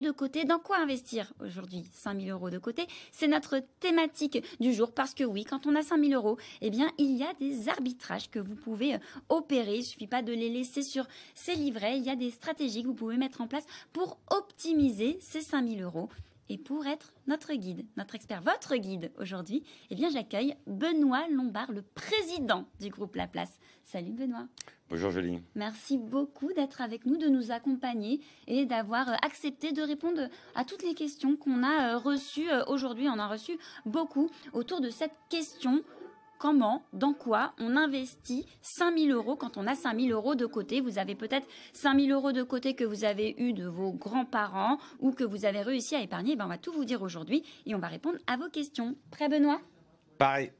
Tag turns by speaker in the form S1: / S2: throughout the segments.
S1: de côté. Dans quoi investir aujourd'hui 5000 euros de côté, c'est notre thématique du jour parce que oui, quand on a 5000 euros, eh bien, il y a des arbitrages que vous pouvez euh, opérer. Il suffit pas de les laisser sur ces livrets. Il y a des stratégies que vous pouvez mettre en place pour optimiser ces 5000 euros. Et pour être notre guide, notre expert, votre guide aujourd'hui, eh bien, j'accueille Benoît Lombard, le président du groupe La Place. Salut Benoît.
S2: Bonjour Jolie.
S1: Merci beaucoup d'être avec nous, de nous accompagner et d'avoir euh, accepté de répondre à toutes les questions qu'on a euh, reçues euh, aujourd'hui. On a reçu beaucoup autour de cette question comment, dans quoi on investit 5000 euros quand on a 5000 euros de côté. Vous avez peut-être 5000 euros de côté que vous avez eu de vos grands-parents ou que vous avez réussi à épargner. Ben, on va tout vous dire aujourd'hui et on va répondre à vos questions. Prêt, Benoît?
S2: Pareil.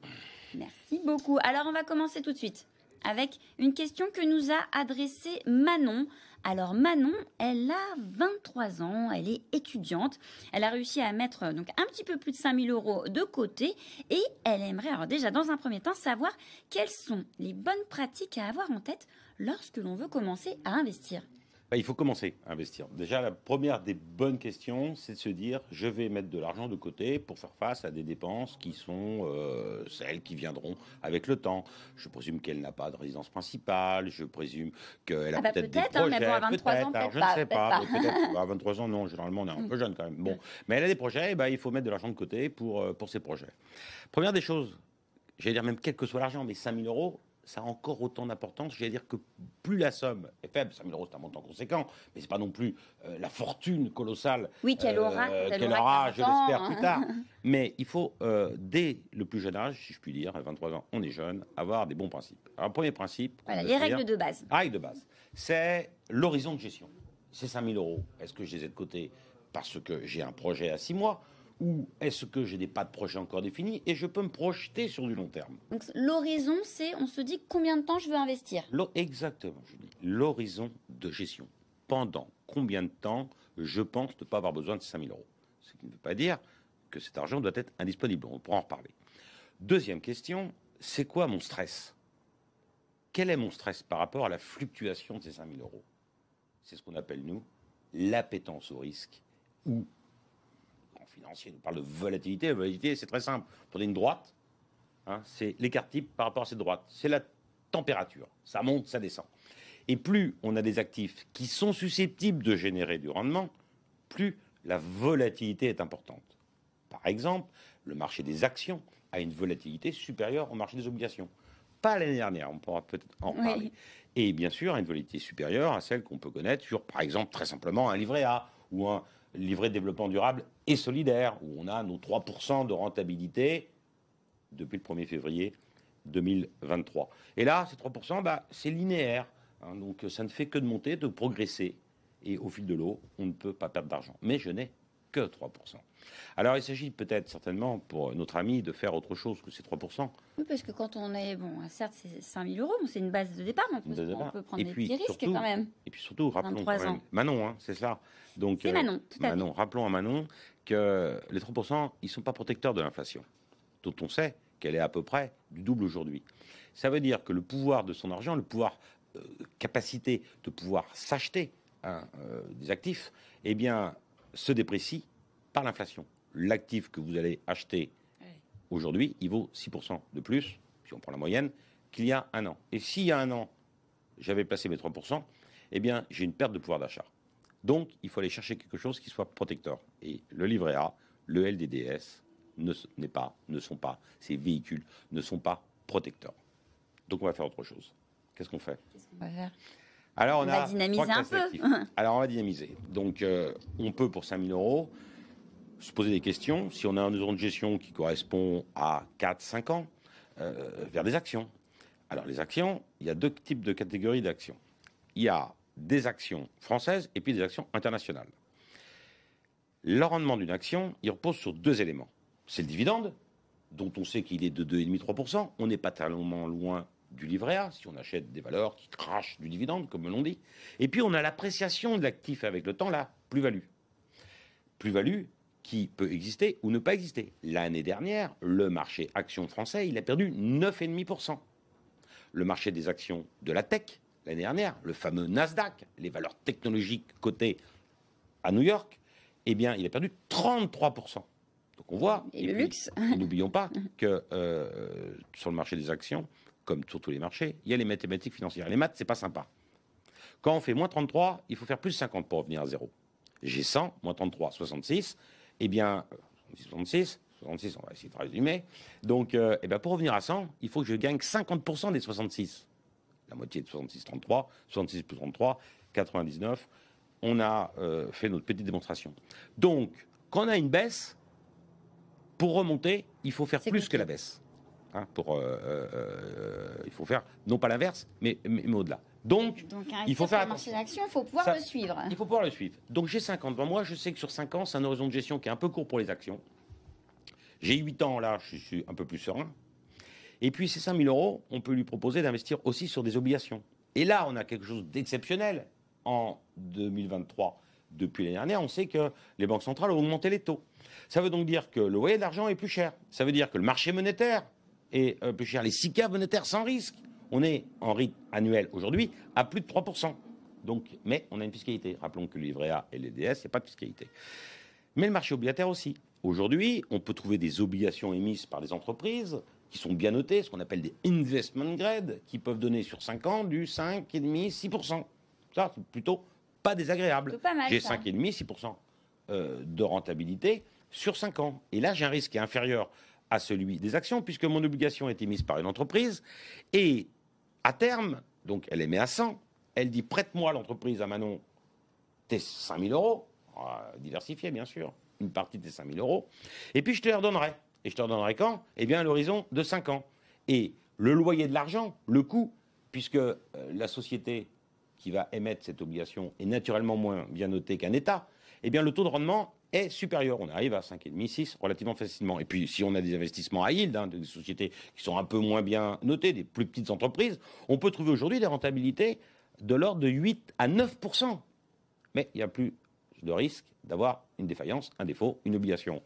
S1: Merci beaucoup. Alors, on va commencer tout de suite avec une question que nous a adressée Manon. Alors Manon, elle a 23 ans, elle est étudiante, elle a réussi à mettre donc un petit peu plus de 5000 euros de côté et elle aimerait alors déjà dans un premier temps savoir quelles sont les bonnes pratiques à avoir en tête lorsque l'on veut commencer à investir.
S2: Bah, il faut commencer à investir. Déjà, la première des bonnes questions, c'est de se dire je vais mettre de l'argent de côté pour faire face à des dépenses qui sont euh, celles qui viendront avec le temps. Je présume qu'elle n'a pas de résidence principale, je présume qu'elle a
S1: ah bah
S2: peut-être
S1: peut
S2: des projets.
S1: Hein, mais bon, à 23 ans,
S2: je ne sais pas. à 23 ans, non, généralement, on est un peu jeune quand même. Bon, mais elle a des projets, et bah, il faut mettre de l'argent de côté pour, euh, pour ses projets. Première des choses, j'allais dire même quel que soit l'argent, mais 5000 euros, ça a encore autant d'importance. J'allais dire que plus la somme est faible, 5 000 euros c'est un montant conséquent, mais c'est pas non plus euh, la fortune colossale
S1: oui, qu'elle aura,
S2: euh, qu'elle aura, je l'espère plus tard. mais il faut, euh, dès le plus jeune âge, si je puis dire, à 23 ans, on est jeune, avoir des bons principes. Alors, premier principe.
S1: Voilà, les règles de base.
S2: Règles de base. C'est l'horizon de gestion. C'est 5 000 euros. Est-ce que je les ai de côté parce que j'ai un projet à 6 mois ou est-ce que j'ai des pas de projet encore définis et je peux me projeter sur du long terme?
S1: Donc l'horizon, c'est on se dit combien de temps je veux investir
S2: Exactement, je dis l'horizon de gestion. Pendant combien de temps je pense ne pas avoir besoin de 5000 euros? Ce qui ne veut pas dire que cet argent doit être indisponible. On pourra en reparler. Deuxième question, c'est quoi mon stress? Quel est mon stress par rapport à la fluctuation de ces 5000 euros? C'est ce qu'on appelle, nous, l'appétence au risque ou financier nous parle de volatilité. La volatilité, c'est très simple. Prenez une droite, hein, c'est l'écart type par rapport à cette droite. C'est la température. Ça monte, ça descend. Et plus on a des actifs qui sont susceptibles de générer du rendement, plus la volatilité est importante. Par exemple, le marché des actions a une volatilité supérieure au marché des obligations. Pas l'année dernière, on pourra peut-être en reparler. Et bien sûr, une volatilité supérieure à celle qu'on peut connaître sur, par exemple, très simplement un livret A ou un livret de développement durable et solidaire, où on a nos 3% de rentabilité depuis le 1er février 2023. Et là, ces 3%, bah, c'est linéaire. Hein, donc ça ne fait que de monter, de progresser. Et au fil de l'eau, on ne peut pas perdre d'argent. Mais je n'ai que 3%. Alors il s'agit peut-être certainement pour notre ami de faire autre chose que ces 3%.
S1: Oui, parce que quand on est, bon, certes c'est 5 000 euros, c'est une base de départ, on peut, on peut prendre des petits risques quand même.
S2: Et puis surtout, rappelons quand même, Manon, hein, c'est ça.
S1: Donc, c'est Manon, tout à
S2: Manon, rappelons à Manon que les 3%, ils ne sont pas protecteurs de l'inflation, dont on sait qu'elle est à peu près du double aujourd'hui. Ça veut dire que le pouvoir de son argent, le pouvoir, euh, capacité de pouvoir s'acheter hein, euh, des actifs, eh bien, se déprécie par l'inflation. L'actif que vous allez acheter aujourd'hui, il vaut 6% de plus, si on prend la moyenne, qu'il y a un an. Et s'il y a un an, j'avais placé mes 3%, eh bien, j'ai une perte de pouvoir d'achat. Donc, il faut aller chercher quelque chose qui soit protecteur. Et le livret A, le LDDS, ne, pas, ne sont pas, ces véhicules ne sont pas protecteurs. Donc, on va faire autre chose. Qu'est-ce qu'on fait?
S1: Qu'est-ce qu'on va faire?
S2: Alors on,
S1: va dynamiser un peu.
S2: Alors on va dynamiser. Donc euh, on peut pour 5000 euros se poser des questions. Si on a un horizon de gestion qui correspond à 4-5 ans, euh, vers des actions. Alors les actions, il y a deux types de catégories d'actions. Il y a des actions françaises et puis des actions internationales. Le rendement d'une action, il repose sur deux éléments. C'est le dividende, dont on sait qu'il est de 2,5-3%. On n'est pas tellement loin du livret A, si on achète des valeurs qui crachent du dividende, comme l'on dit. Et puis, on a l'appréciation de l'actif avec le temps, la plus-value. Plus-value qui peut exister ou ne pas exister. L'année dernière, le marché action français, il a perdu 9,5%. Le marché des actions de la tech, l'année dernière, le fameux Nasdaq, les valeurs technologiques cotées à New York, eh bien, il a perdu 33%. Donc on voit.
S1: Et, le luxe.
S2: N'oublions pas que euh, sur le marché des actions, comme sur tous les marchés, il y a les mathématiques financières. Les maths, c'est pas sympa. Quand on fait moins 33, il faut faire plus 50 pour revenir à zéro. J'ai 100, moins 33, 66. Eh bien, 66, 66, on va essayer de résumer. Donc, euh, eh bien, pour revenir à 100, il faut que je gagne 50% des 66. La moitié de 66, 33, 66 plus 33, 99. On a euh, fait notre petite démonstration. Donc, quand on a une baisse, pour remonter, il faut faire plus que la baisse. Hein, pour, euh, il faut faire non pas l'inverse, mais, mais, au-delà. Donc, il faut faire
S1: attention. il faut pouvoir le suivre.
S2: Il faut pouvoir le suivre. Donc j'ai 50 devant moi, je sais que sur 5 ans, c'est un horizon de gestion qui est un peu court pour les actions. J'ai 8 ans là, je suis un peu plus serein. Et puis ces 5 000 euros, on peut lui proposer d'investir aussi sur des obligations. Et là, on a quelque chose d'exceptionnel en 2023. Depuis l'année dernière, on sait que les banques centrales ont augmenté les taux. Ça veut donc dire que le loyer d'argent est plus cher. Ça veut dire que le marché monétaire est euh, plus cher. Les SICA monétaires sans risque on est en rythme annuel aujourd'hui à plus de 3%. Donc, mais on a une fiscalité. Rappelons que le livret A et l'EDS, il n'y a pas de fiscalité. Mais le marché obligataire aussi. Aujourd'hui, on peut trouver des obligations émises par des entreprises qui sont bien notées, ce qu'on appelle des investment grade, qui peuvent donner sur 5 ans du 5,5, 6%. Ça, c'est plutôt pas désagréable. J'ai 5,5, 6% euh, de rentabilité sur 5 ans. Et là, j'ai un risque qui est inférieur à celui des actions, puisque mon obligation est émise par une entreprise. Et à terme, donc elle émet à 100, elle dit prête-moi l'entreprise à Manon tes 5000 euros, diversifié bien sûr, une partie de tes 5000 euros, et puis je te les redonnerai. Et je te redonnerai quand? Eh bien à l'horizon de 5 ans. Et le loyer de l'argent, le coût, puisque euh, la société qui va émettre cette obligation est naturellement moins bien notée qu'un État, eh bien le taux de rendement est supérieur. On arrive à 5,5, 6 relativement facilement. Et puis, si on a des investissements à yield, hein, des sociétés qui sont un peu moins bien notées, des plus petites entreprises, on peut trouver aujourd'hui des rentabilités de l'ordre de 8 à 9 Mais il n'y a plus de risque d'avoir une défaillance, un défaut, une obligation.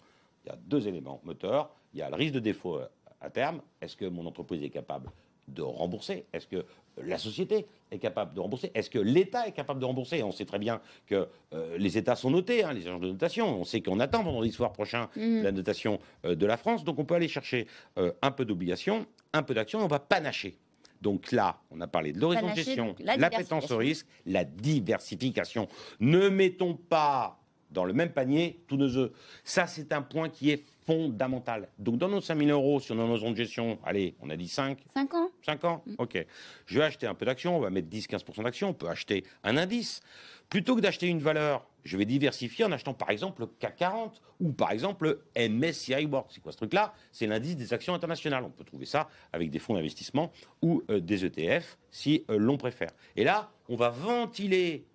S2: Il y a deux éléments moteurs. Il y a le risque de défaut euh, à terme. Est-ce que mon entreprise est capable de rembourser Est-ce que la société est capable de rembourser? Est-ce que l'État est capable de rembourser? On sait très bien que euh, les États sont notés, hein, les agences de notation. On sait qu'on attend vendredi soir prochain mmh. la notation euh, de la France. Donc on peut aller chercher euh, un peu d'obligations, un peu d'actions, on va panacher. Donc là, on a parlé de l'horizon de gestion, la pétence au risque, la diversification. Ne mettons pas dans le même panier tous nos œufs. Ça, c'est un point qui est fondamental. Donc, dans nos 5 000 euros, sur nos zones de gestion, allez, on a dit 5.
S1: 5 ans
S2: 5 ans mm. Ok. Je vais acheter un peu d'actions, on va mettre 10-15% d'actions, on peut acheter un indice. Plutôt que d'acheter une valeur, je vais diversifier en achetant par exemple le CAC 40 ou par exemple le MSCI World. C'est quoi ce truc-là? C'est l'indice des actions internationales. On peut trouver ça avec des fonds d'investissement ou euh, des ETF si euh, l'on préfère. Et là, on va ventiler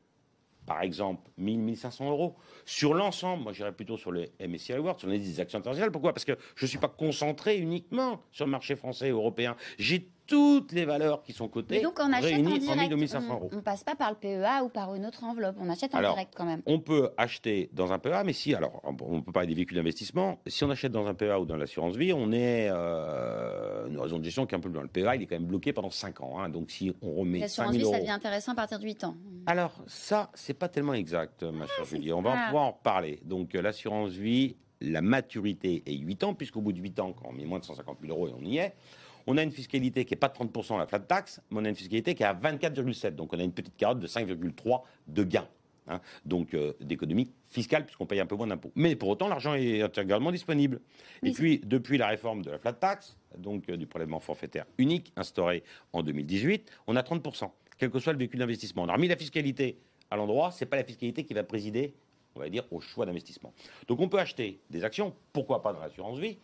S2: par exemple 1000, 1500 euros. Sur l'ensemble, moi j'irais plutôt sur les MSCI World, sur les actions internationales. Pourquoi? Parce que je ne suis pas concentré uniquement sur le marché français et européen. J'ai toutes les valeurs qui sont cotées
S1: donc on achète en, direct, on, ne passe pas par le PEA ou par une autre enveloppe, on achète en direct quand même.
S2: On peut acheter dans un PEA, mais si, alors on peut parler des véhicules d'investissement, si on achète dans un PEA ou dans l'assurance vie, on est euh, une raison de gestion qui est un peu dans le PEA, il est quand même bloqué pendant 5 ans. Hein. donc si on remet L'assurance vie, ça
S1: devient intéressant à partir de 8 ans.
S2: Alors ça, c'est pas tellement exact, ma chère Julie. On va pouvoir en reparler. Donc euh, l'assurance vie, la maturité est 8 ans, puisqu'au bout de 8 ans, quand on met moins de 150 000 euros et on y est, on a une fiscalité qui n'est pas de 30% la flat tax, mais on a une fiscalité qui est à 24,7. Donc on a une petite carotte de 5,3% de gains. Hein. donc euh, d'économie fiscale puisqu'on paye un peu moins d'impôts. Mais pour autant, l'argent est intégralement disponible. Et puis, depuis la réforme de la flat tax, donc euh, du prélèvement forfaitaire unique instauré en 2018, on a 30%, quel que soit le véhicule d'investissement. On a remis la fiscalité à l'endroit, c'est pas la fiscalité qui va présider, on va dire, au choix d'investissement. Donc on peut acheter des actions, pourquoi pas dans l'assurance vie.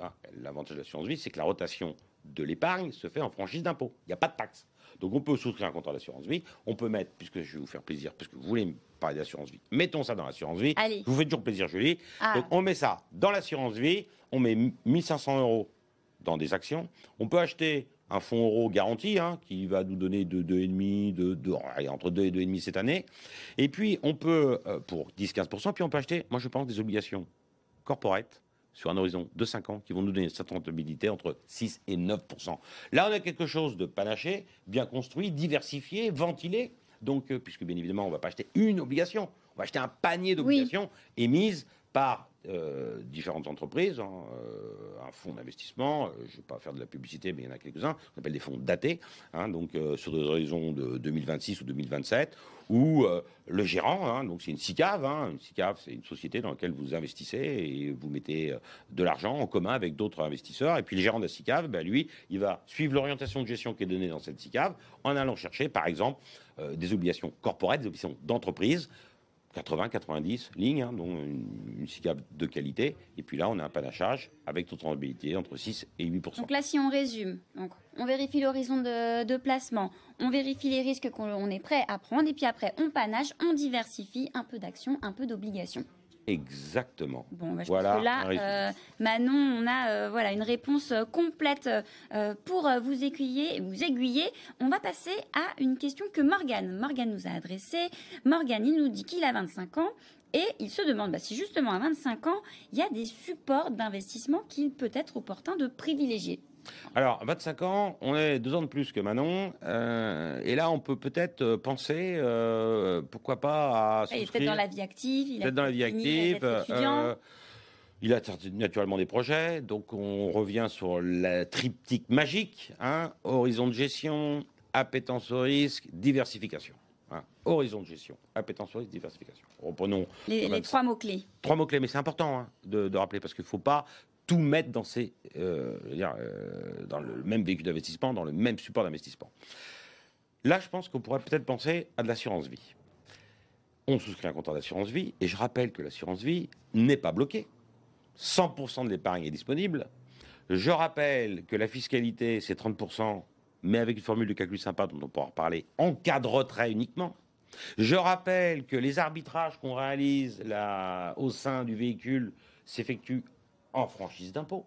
S2: Hein. L'avantage de l'assurance vie, c'est que la rotation de l'épargne se fait en franchise d'impôt. Il n'y a pas de taxe. Donc on peut souscrire un contrat d'assurance vie, on peut mettre, puisque je vais vous faire plaisir, parce que vous voulez me parler d'assurance vie, mettons ça dans l'assurance vie.
S1: Allez.
S2: Je vous fais toujours plaisir, Julie.
S1: Ah.
S2: Donc on met ça dans l'assurance vie, on met 1500 euros dans des actions. On peut acheter un fonds euro garanti hein, qui va nous donner de 2,5, de, de, entre 2 et 2,5 cette année. Et puis on peut, euh, pour 10-15%, puis on peut acheter, moi je pense, des obligations corporate sur un horizon de 5 ans qui vont nous donner cette rentabilité entre 6 et 9 Là, on a quelque chose de panaché, bien construit, diversifié, ventilé. Donc, euh, puisque bien évidemment, on ne va pas acheter une obligation, on va acheter un panier d'obligations émises par euh, différentes entreprises, hein, euh, un fonds d'investissement, euh, je ne vais pas faire de la publicité, mais il y en a quelques-uns, on appelle des fonds datés, hein, donc sur des horizons de 2026 ou 2027, où le gérant, hein, donc c'est une SICAV, une SICAV c'est une société dans laquelle vous investissez et vous mettez de l'argent en commun avec d'autres investisseurs, et puis le gérant de la SICAV, ben, lui, il va suivre l'orientation de gestion qui est donnée dans cette SICAV en allant chercher, par exemple, des obligations corporelles, des obligations d'entreprise, 80, 90 lignes, hein, dont une, une SICAV de qualité. Et puis là, on a un panachage avec toute rentabilité entre 6 et 8%
S1: Donc là, si on résume, donc on vérifie l'horizon de, de placement, on vérifie les risques qu'on on est prêt à prendre, et puis après, on panache, on diversifie un peu d'actions, un peu d'obligations.
S2: Exactement.
S1: Bon, bah, je
S2: Voilà,
S1: pense que
S2: un
S1: là,
S2: résumé.
S1: euh, Manon, on a euh, voilà une réponse euh, complète euh, pour vous aiguiller, vous aiguiller. On va passer à une question que Morgane, Morgane nous a adressée. Morgane, il nous dit qu'il a 25 ans et il se demande bah, si justement à 25 ans, il y a des supports d'investissement qu'il peut être opportun de privilégier.
S2: Alors, 25 ans, on est deux ans de plus que Manon. euh, et là, on peut peut-être euh, penser, euh, pourquoi pas, à
S1: Il est peut-être dans la vie active, il a
S2: peut-être dans la vie active.
S1: étudiant.
S2: euh, il a naturellement des projets, donc on revient sur la triptyque magique hein, horizon de gestion, appétence au risque, diversification. hein. horizon de gestion, appétence au risque, diversification. Reprenons
S1: les, trois mots-clés.
S2: trois mots-clés, mais c'est important hein, de, de rappeler parce qu'il ne faut pas tout mettre dans, ces, euh, euh, dans le même véhicule d'investissement, dans le même support d'investissement. Là, je pense qu'on pourrait peut-être penser à de l'assurance vie. On souscrit un contrat d'assurance vie, et je rappelle que l'assurance vie n'est pas bloquée. 100% de l'épargne est disponible. Je rappelle que la fiscalité, c'est 30%, mais avec une formule de calcul sympa dont on pourra reparler, en cas de retrait uniquement. Je rappelle que les arbitrages qu'on réalise là, au sein du véhicule s'effectuent en franchise d'impôt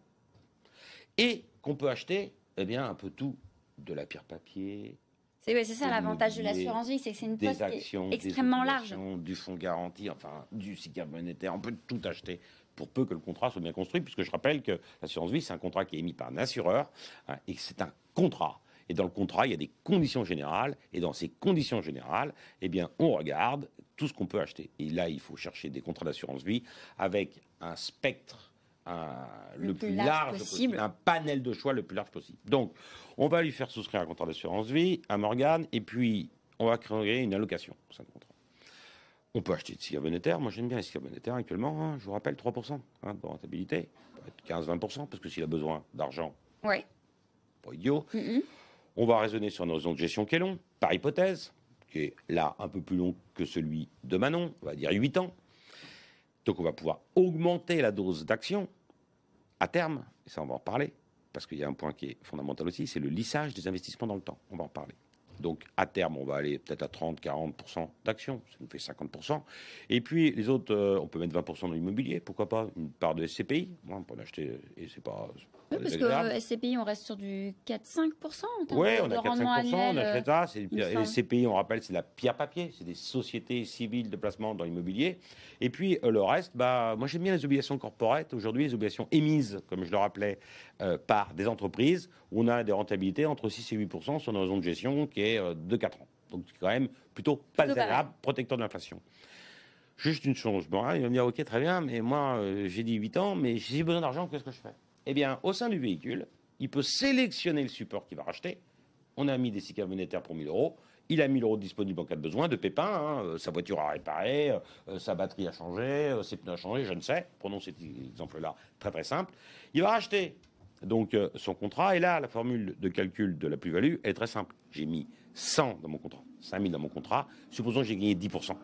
S2: et qu'on peut acheter eh bien, un peu tout, de la pierre papier,
S1: C'est ouais, ça l'avantage de l'assurance vie, c'est que c'est une poste
S2: actions,
S1: extrêmement
S2: des
S1: large.
S2: du fonds garanti, enfin du SICAV monétaire, on peut tout acheter pour peu que le contrat soit bien construit, puisque je rappelle que l'assurance vie, c'est un contrat qui est émis par un assureur hein, et que c'est un contrat. Et dans le contrat, il y a des conditions générales, et dans ces conditions générales, eh bien, on regarde tout ce qu'on peut acheter. Et là, il faut chercher des contrats d'assurance vie avec un spectre un- le, plus large, possible, un panel de choix le plus large possible. Donc, on va lui faire souscrire un contrat d'assurance vie à Morgane, et puis on va créer une allocation pour ce contrat. On peut acheter des SICAV monétaires. Moi, j'aime bien les SICAV monétaires actuellement. hein, je vous rappelle, 3% hein, de rentabilité. Ça peut être 15-20%, parce que s'il a besoin d'argent,
S1: Ouais.
S2: pas idiot.
S1: Mhm.
S2: On va raisonner sur nos zones de gestion qui est long, par hypothèse, qui est là un peu plus long que celui de Manon, on va dire 8 ans. Donc on va pouvoir augmenter la dose d'action à terme, et ça on va en reparler, parce qu'il y a un point qui est fondamental aussi, c'est le lissage des investissements dans le temps. On va en parler. Donc à terme, on va aller peut-être à 30-40% d'actions, ça nous fait 50%. Et puis les autres, euh, on peut mettre 20% dans l'immobilier, pourquoi pas une part de SCPI, on peut en acheter, et c'est pas,
S1: Oui, parce que SCPI, on reste sur du 4-5% en termes
S2: Oui, on a
S1: rendement
S2: 4-5%, on achète ça. Les
S1: semble.
S2: CPI, on rappelle, c'est de la pierre papier, c'est des sociétés civiles de placement dans l'immobilier. Et puis euh, le reste, bah, moi j'aime bien les obligations corporate. Aujourd'hui, les obligations émises, comme je le rappelais, euh, par des entreprises, où on a des rentabilités entre 6 et 8% sur nos raisons de gestion qui est euh, de 4 ans. Donc c'est quand même plutôt pas désagréable, protecteur de l'inflation. Juste une chose, bon, il va me dire, ok, très bien, mais moi euh, j'ai dit 8 ans, mais j'ai besoin d'argent, qu'est-ce que je fais? Eh bien, au sein du véhicule, il peut sélectionner le support qu'il va racheter. On a mis des SICAV monétaires pour 1000 euros. Il a 1000 euros disponibles en cas de besoin, de pépins. hein, euh, sa voiture à réparer, euh, euh, sa batterie à changer, euh, ses pneus à changer, je ne sais. Prenons cet exemple-là, très très simple. Il va racheter donc euh, son contrat. Et là, la formule de calcul de la plus-value est très simple. J'ai mis 100 dans mon contrat, 5000 dans mon contrat. Supposons que j'ai gagné 10%.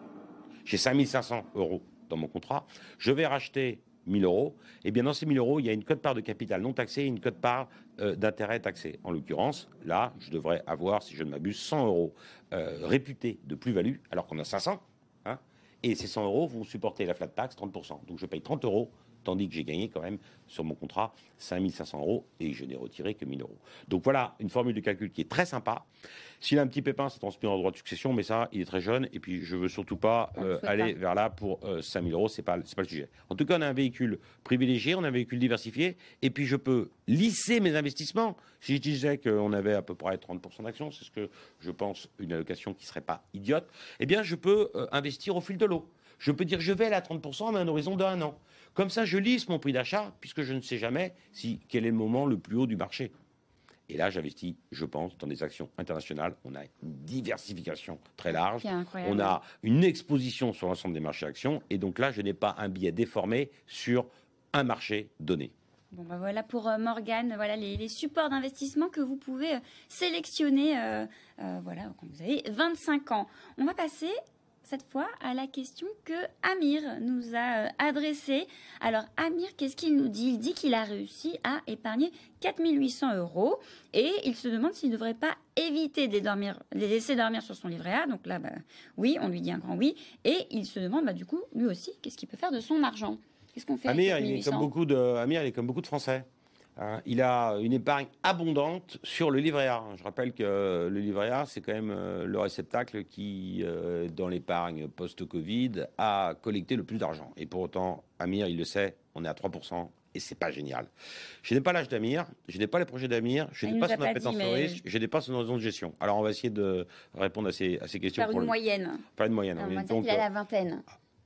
S2: J'ai 5500 euros dans mon contrat. Je vais racheter 1000 euros, eh bien dans ces 1000 euros, il y a une cote-part de capital non taxée et une cote-part euh, d'intérêt taxé. En l'occurrence, là, je devrais avoir, si je ne m'abuse, 100 euros euh, réputés de plus-value, alors qu'on a 500. Hein, et ces 100 euros vont supporter la flat tax 30%. Donc je paye 30 euros tandis que j'ai gagné quand même sur mon contrat 5500 euros et je n'ai retiré que 1000 euros. Donc voilà une formule de calcul qui est très sympa. S'il a un petit pépin, c'est transmis en droit de succession, mais ça, il est très jeune et puis je veux surtout pas euh, aller vers là pour 5000 euh, euros, c'est pas c'est pas le sujet. En tout cas, on a un véhicule privilégié, on a un véhicule diversifié et puis je peux lisser mes investissements. Si je disais qu'on avait à peu près 30% d'actions, c'est ce que je pense une allocation qui serait pas idiote, eh bien je peux euh, investir au fil de l'eau. Je peux dire je vais aller à 30% mais à un horizon d'un an. Comme ça, je lisse mon prix d'achat, puisque je ne sais jamais si, quel est le moment le plus haut du marché. Et là, j'investis, je pense, dans des actions internationales. On a une diversification très large. On a une exposition sur l'ensemble des marchés actions. Et donc là, je n'ai pas un billet déformé sur un marché donné.
S1: Bon, ben voilà pour euh, Morgane, voilà les, supports d'investissement que vous pouvez euh, sélectionner euh, voilà, quand vous avez 25 ans. On va passer cette fois à la question que Amir nous a euh, adressée. Alors Amir, qu'est-ce qu'il nous dit? Il dit qu'il a réussi à épargner 4800 euros et il se demande s'il ne devrait pas éviter de les, dormir, les laisser dormir sur son livret A. Donc là, bah, oui, on lui dit un grand oui. Et il se demande bah, du coup, lui aussi, qu'est-ce qu'il peut faire de son argent? Qu'est-ce qu'on fait
S2: Amir, il est comme beaucoup de, Amir, il est comme beaucoup de Français. Hein, il a une épargne abondante sur le livret A. Je rappelle que le livret A, c'est quand même euh, le réceptacle qui, euh, dans l'épargne post-Covid, a collecté le plus d'argent. Et pour autant, Amir, il le sait, on est à 3%. Et c'est pas génial. Je n'ai pas l'âge d'Amir, je n'ai pas les projets d'Amir, je n'ai pas son appétence au risque, je n'ai pas son raison de gestion. Alors on va essayer de répondre à ces, à ces questions.
S1: Faire une moyenne.
S2: Faire une moyenne.
S1: il a la vingtaine.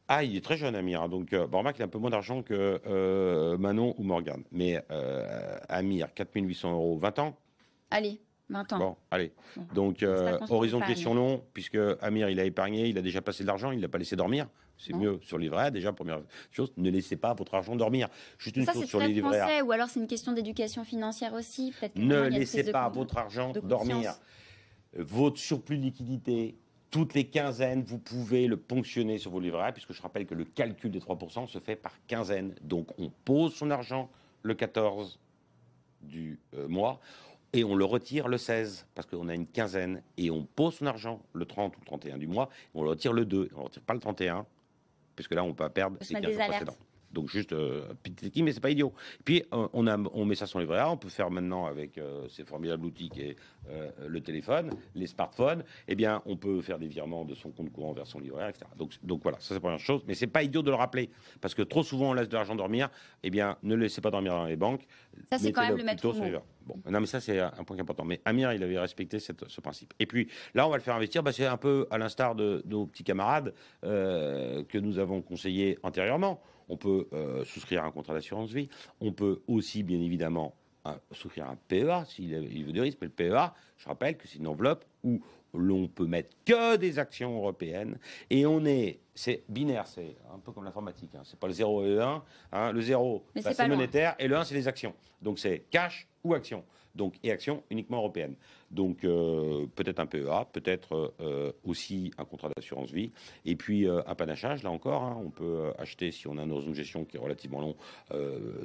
S2: Ah, il est très jeune, Amir. Hein, donc, euh, bon, remarque, il a un peu moins d'argent que euh, Manon ou Morgane. Mais euh, Amir, 4800 euros, 20 ans
S1: Allez, 20 ans.
S2: Bon, allez. donc, horizon de question long, puisque Amir, il a épargné, il a déjà passé de l'argent, il l'a pas laissé dormir. C'est mieux sur livret Déjà, première chose, ne laissez pas votre argent dormir.
S1: Juste une chose sur les livrets français, Ou alors, c'est une question d'éducation financière aussi.
S2: Ne laissez pas votre argent dormir. Votre surplus de liquidité, toutes les quinzaines, vous pouvez le ponctionner sur vos livrets puisque je rappelle que le calcul des 3% se fait par quinzaine. Donc on pose son argent le 14 du euh, mois et on le retire le 16 parce qu'on a une quinzaine et on pose son argent le 30 ou le 31 du mois et on le retire le 2 on ne retire pas le 31 puisque là on peut perdre les 15 précédents. Donc juste euh, petit mais c'est pas idiot. puis euh, on, a, on met ça sur les vrais On peut faire maintenant avec euh, ces formidables outils qui est le téléphone, les smartphones. Eh bien, on peut faire des virements de son compte courant vers son livret etc. Donc, donc voilà, ça c'est la première chose. Mais c'est pas idiot de le rappeler parce que trop souvent on laisse de l'argent dormir. Eh bien, ne le laissez pas dormir dans les banques.
S1: Ça c'est quand même le maître
S2: Bon, non, mais ça, c'est un point important. Mais Amir, il avait respecté ce principe. Et puis, là, on va le faire investir. Bah, c'est un peu à l'instar de, nos petits camarades que nous avons conseillés antérieurement. On peut euh, souscrire un contrat d'assurance vie. On peut aussi, bien évidemment, souscrire un PEA s'il veut des risques. Mais le PEA, je rappelle que c'est une enveloppe où l'on peut mettre que des actions européennes et on est c'est binaire c'est un peu comme l'informatique hein. c'est pas le 0 et le 1 hein. le 0 bah, c'est monétaire et le 1 c'est les actions donc c'est cash ou action donc et action uniquement européenne. Donc euh, peut-être un PEA, peut-être euh, aussi un contrat d'assurance vie, et puis euh, un panachage, là encore, hein. on peut acheter, si on a un horizon de gestion qui est relativement long,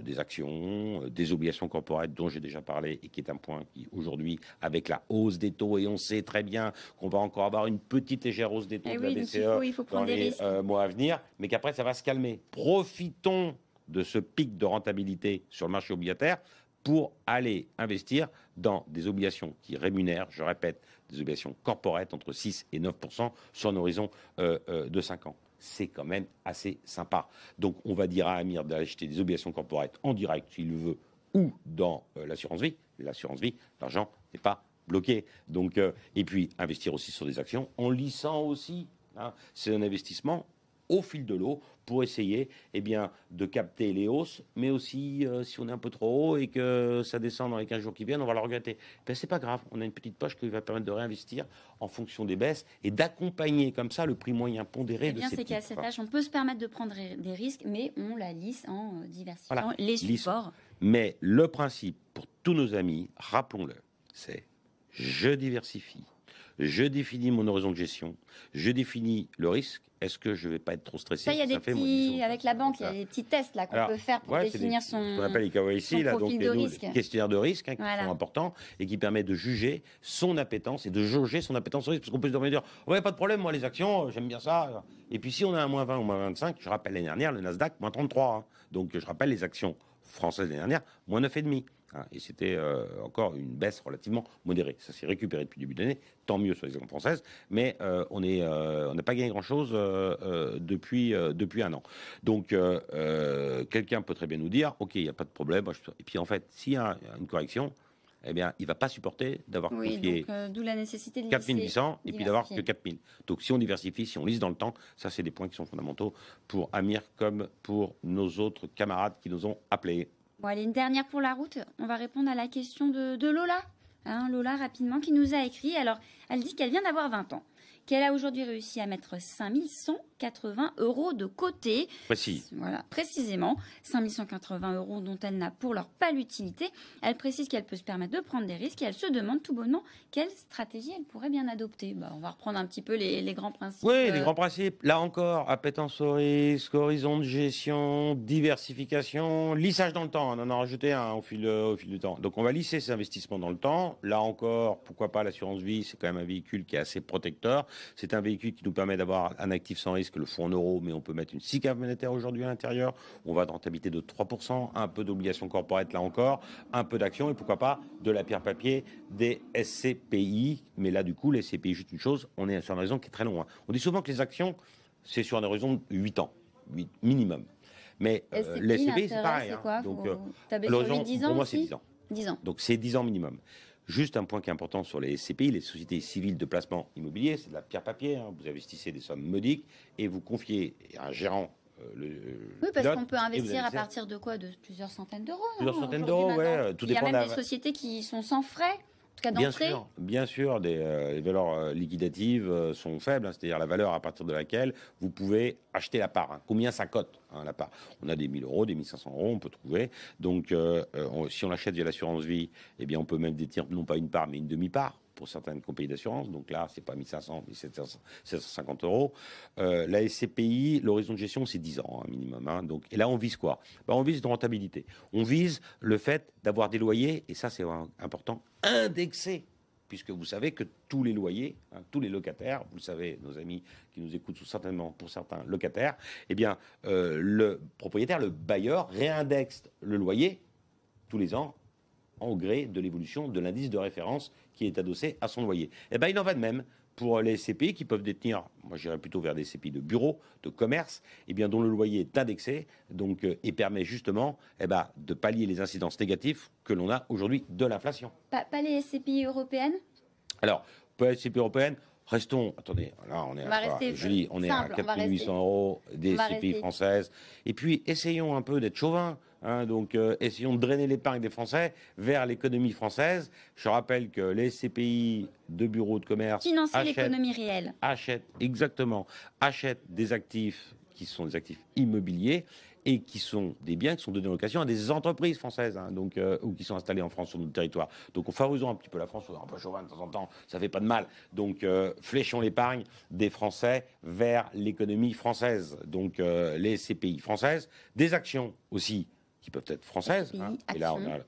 S2: des actions, des obligations corporelles dont j'ai déjà parlé, et qui est un point qui aujourd'hui, avec la hausse des taux, et on sait très bien qu'on va encore avoir une petite légère hausse des taux
S1: eh
S2: de la BCE dans les mois à venir, mais qu'après ça va se calmer. Profitons de ce pic de rentabilité sur le marché obligataire pour aller investir dans des obligations qui rémunèrent, je répète, des obligations corporates entre 6 et 9% sur un horizon euh, euh, de 5 ans. C'est quand même assez sympa. Donc on va dire à Amir d'acheter des obligations corporates en direct s'il veut ou dans euh, l'assurance vie. L'assurance vie, l'argent n'est pas bloqué. Donc, et puis investir aussi sur des actions en lissant aussi. Hein. C'est un investissement au fil de l'eau pour essayer eh bien, de capter les hausses, mais aussi euh, si on est un peu trop haut et que ça descend dans les 15 jours qui viennent, on va le regretter. Ben, c'est pas grave, on a une petite poche qui va permettre de réinvestir en fonction des baisses et d'accompagner comme ça le prix moyen pondéré
S1: eh bien, c'est qu'à cet âge, on peut se permettre de prendre des risques, mais on la lisse en euh, diversifiant les supports.
S2: Mais le principe pour tous nos amis, rappelons-le, c'est je diversifie, je définis mon horizon de gestion, je définis le risque est-ce que je vais pas être trop stressé?
S1: Ça, il y a des
S2: fait
S1: petits, avec la banque, il y a des petits tests là qu'on peut faire pour
S2: Ouais,
S1: définir
S2: des-
S1: son.
S2: qu'on appelle les KYC,
S1: son
S2: là, donc
S1: de
S2: nous-
S1: risque.
S2: les questionnaires de risque hein, qui
S1: Voilà.
S2: sont importants et qui permettent de juger son appétence et de jauger son appétence au risque. Parce qu'on peut se dire, ouais, pas de problème, moi les actions, euh, j'aime bien ça. Et puis si on a un moins 20 ou moins 25, je rappelle l'année dernière, le Nasdaq, moins 33. hein. Donc je rappelle les actions françaises l'année dernière, moins 9,5. Hein. Et c'était euh, encore une baisse relativement modérée. Ça s'est récupéré depuis le début de l'année, tant mieux sur les actions françaises, mais euh, on euh, on n'a pas gagné grand-chose depuis, depuis un an. Donc, quelqu'un peut très bien nous dire, OK, il n'y a pas de problème. Et puis, en fait, s'il y a une correction, eh bien, il ne va pas supporter d'avoir
S1: Oui,
S2: confié
S1: donc euh, d'où la nécessité de
S2: 4800 et puis d'avoir que
S1: diversifier.
S2: 4000. Donc, si on diversifie, si on lise dans le temps, ça, c'est des points qui sont fondamentaux pour Amir comme pour nos autres camarades qui nous ont appelés.
S1: Bon, allez, une dernière pour la route. On va répondre à la question de, Lola. Hein, Lola, rapidement, qui nous a écrit. Alors, elle dit qu'elle vient d'avoir 20 ans, qu'elle a aujourd'hui réussi à mettre 5180 euros de côté.
S2: Précis.
S1: Voilà, précisément, 5180 euros dont elle n'a pour leur pas l'utilité. Elle précise qu'elle peut se permettre de prendre des risques et elle se demande tout bonnement quelle stratégie elle pourrait bien adopter. Bah, on va reprendre un petit peu les, les grands principes.
S2: Oui,
S1: euh,
S2: les grands principes. Là encore, appétence au risque, horizon de gestion, diversification, lissage dans le temps. On en a rajouté un au fil, au fil du temps. Donc on va lisser ces investissements dans le temps. Là encore, pourquoi pas l'assurance vie C'est quand même un véhicule qui est assez protecteur. C'est un véhicule qui nous permet d'avoir un actif sans risque, le fonds en euros, mais on peut mettre une SICAV monétaire aujourd'hui à l'intérieur. On va de rentabilité de 3%, un peu d'obligations corporate là encore, un peu d'actions et pourquoi pas de la pierre papier des SCPI. Mais là, du coup, les SCPI, juste une chose, on est sur un horizon qui est très long. hein. On dit souvent que les actions, c'est sur un horizon de 8 ans, 8 minimum. Mais euh, les SCPI, c'est pareil. hein.
S1: quoi
S2: Donc, euh, l'horizon,
S1: 8, 10 ans
S2: pour moi, c'est
S1: aussi
S2: 10 ans.
S1: 10 ans.
S2: Donc c'est 10 ans minimum. Juste un point qui est important sur les SCPI, les sociétés civiles de placement immobilier, c'est de la pierre papier. hein. Vous investissez des sommes modiques et vous confiez à un gérant euh, le.
S1: Oui, parce qu'on peut investir à partir de quoi? De plusieurs centaines d'euros.
S2: Plusieurs
S1: non,
S2: centaines d'euros, ouais, euh, tout
S1: Il y a même des sociétés qui sont sans frais, tout cas
S2: Bien sûr, bien sûr, des, euh, les valeurs euh, liquidatives euh, sont faibles, hein, c'est-à-dire la valeur à partir de laquelle vous pouvez acheter la part. hein. Combien ça cote hein, la part? On a des 1000 euros, des 1500 euros, on peut trouver. Donc, euh, on- si on l'achète via l'assurance vie, eh bien, on peut même détenir non pas une part, mais une demi-part pour certaines compagnies d'assurance. Donc là, c'est pas 1500, mais 700 750 euros. Euh, la SCPI, l'horizon de gestion, c'est 10 ans hein, minimum. hein. Donc, et là, on vise quoi? Ben, On vise une rentabilité. On vise le fait d'avoir des loyers, et ça, c'est important, indexés puisque vous savez que tous les loyers, hein, tous les locataires, vous le savez, nos amis qui nous écoutent sont certainement pour certains locataires, eh bien, euh, le propriétaire, le bailleur, réindexe le loyer tous les ans en gré de l'évolution de l'indice de référence qui est adossé à son loyer. Eh bien, il en va de même pour les CPI qui peuvent détenir, moi j'irais plutôt vers des CPI de bureau, de commerce, eh bien, dont le loyer est indexé donc, euh, et permet justement eh ben, de pallier les incidences négatives que l'on a aujourd'hui de l'inflation.
S1: Pas, pas les SCPI européennes?
S2: Alors, pour la SCPI européenne, restons. Attendez, là, on est
S1: On
S2: à, quoi est à 4800 euros des
S1: rester.
S2: françaises. Et puis, essayons un peu d'être chauvin. hein, donc, euh, essayons de drainer l'épargne des Français vers l'économie française. Je rappelle que les SCPI de bureaux de commerce
S1: Financer l'économie réelle.
S2: achètent, exactement, achètent des actifs qui sont des actifs immobiliers et qui sont des biens qui sont donnés en location à des entreprises françaises, hein, donc, euh, ou qui sont installées en France sur notre territoire. Donc, on favorisons un petit peu la France, on un peu chauvin de temps en temps, ça fait pas de mal. Donc, euh, fléchons l'épargne des Français vers l'économie française. Donc, euh, les CPI françaises, des actions aussi qui peuvent être françaises. Hein, et là, on a,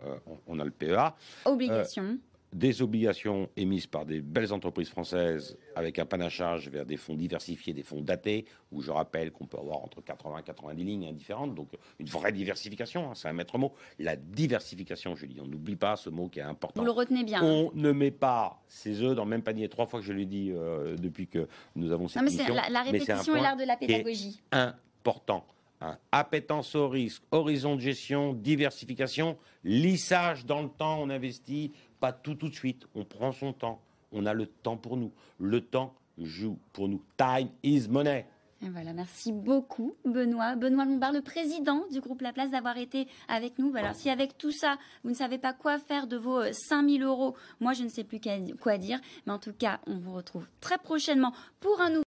S2: on a le PEA
S1: Obligations.
S2: Des obligations émises par des belles entreprises françaises avec un panachage vers des fonds diversifiés, des fonds datés, où je rappelle qu'on peut avoir entre 80 et 90 lignes indifférentes, donc une vraie diversification, hein, c'est un maître mot. La diversification, Julie, on n'oublie pas ce mot qui est important.
S1: Vous le retenez bien.
S2: On ne met pas ses œufs dans le même panier. Trois fois que je l'ai dit euh, depuis que nous avons cette
S1: non, mais c'est
S2: émission.
S1: la, la
S2: mais
S1: répétition est
S2: point
S1: l'art de la
S2: est
S1: pédagogie.
S2: important. Hein. Appétence au risque, horizon de gestion, diversification, lissage dans le temps, on investit, pas tout tout de suite, on prend son temps, on a le temps pour nous. Le temps joue pour nous. Time is money.
S1: Voilà, merci beaucoup Benoît. Benoît Lombard, le président du groupe La Place, d'avoir été avec nous. Alors si avec tout ça, vous ne savez pas quoi faire de vos 5000 euros, moi je ne sais plus quoi dire. Mais en tout cas, on vous retrouve très prochainement pour un nouveau...